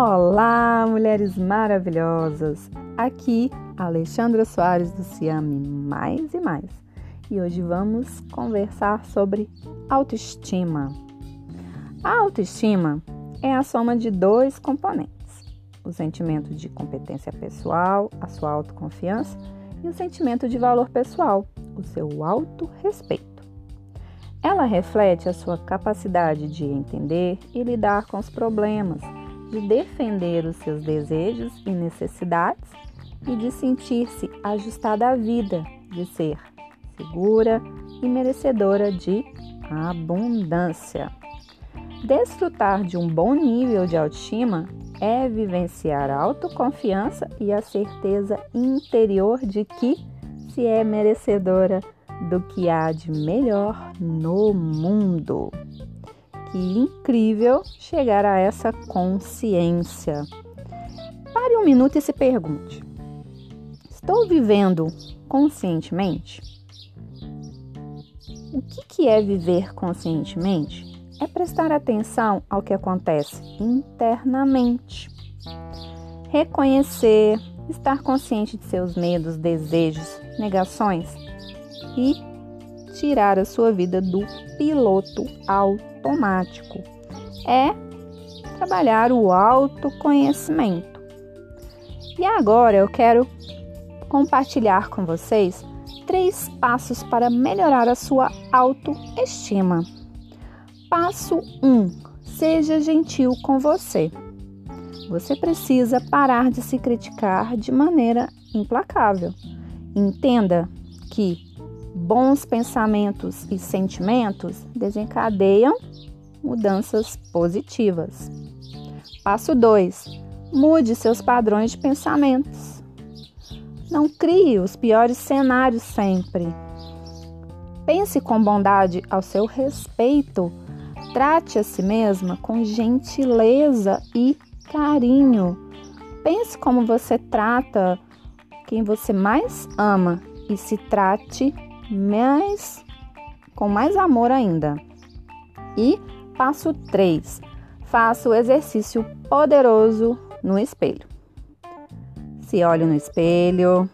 Olá, mulheres maravilhosas! Aqui, Alexandra Soares do Ciame Mais e Mais. E hoje vamos conversar sobre autoestima. A autoestima é a soma de dois componentes: o sentimento de competência pessoal, a sua autoconfiança, e o sentimento de valor pessoal, o seu autorrespeito. Ela reflete a sua capacidade de entender e lidar com os problemas de defender os seus desejos e necessidades e de sentir-se ajustada à vida, de ser segura e merecedora de abundância. Desfrutar de um bom nível de autoestima é vivenciar a autoconfiança e a certeza interior de que se é merecedora do que há de melhor no mundo. Que incrível chegar a essa consciência. Pare um minuto e se pergunte: estou vivendo conscientemente? O que, que é viver conscientemente? É prestar atenção ao que acontece internamente. Reconhecer, estar consciente de seus medos, desejos, negações e tirar a sua vida do piloto automático. É trabalhar o autoconhecimento. E agora eu quero compartilhar com vocês três passos para melhorar a sua autoestima. Passo 1: um, seja gentil com você. Você precisa parar de se criticar de maneira implacável. Entenda que bons pensamentos e sentimentos desencadeiam mudanças positivas. Passo 2. Mude seus padrões de pensamentos. Não crie os piores cenários sempre. Pense com bondade ao seu respeito. Trate a si mesma com gentileza e carinho. Pense como você trata quem você mais ama e se trate mais com mais amor ainda. E passo 3. Faça o exercício poderoso no espelho. Se olhe no espelho,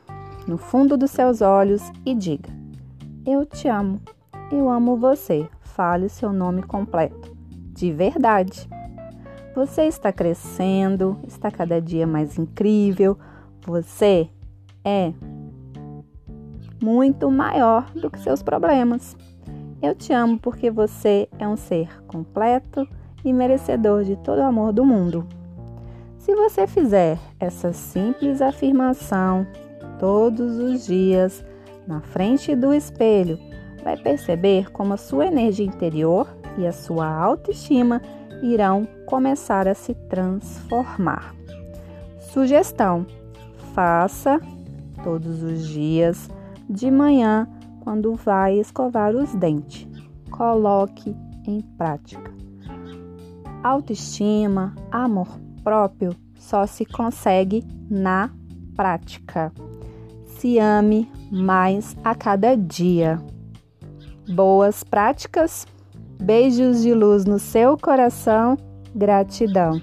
no fundo dos seus olhos e diga: Eu te amo. Eu amo você. Fale seu nome completo. De verdade. Você está crescendo, está cada dia mais incrível. Você é muito maior do que seus problemas. Eu te amo porque você é um ser completo e merecedor de todo o amor do mundo. Se você fizer essa simples afirmação todos os dias na frente do espelho, vai perceber como a sua energia interior e a sua autoestima irão começar a se transformar. Sugestão: faça todos os dias de manhã quando vai escovar os dentes. Coloque em prática. Autoestima, amor próprio só se consegue na prática. Se ame mais a cada dia. Boas práticas, beijos de luz no seu coração, gratidão.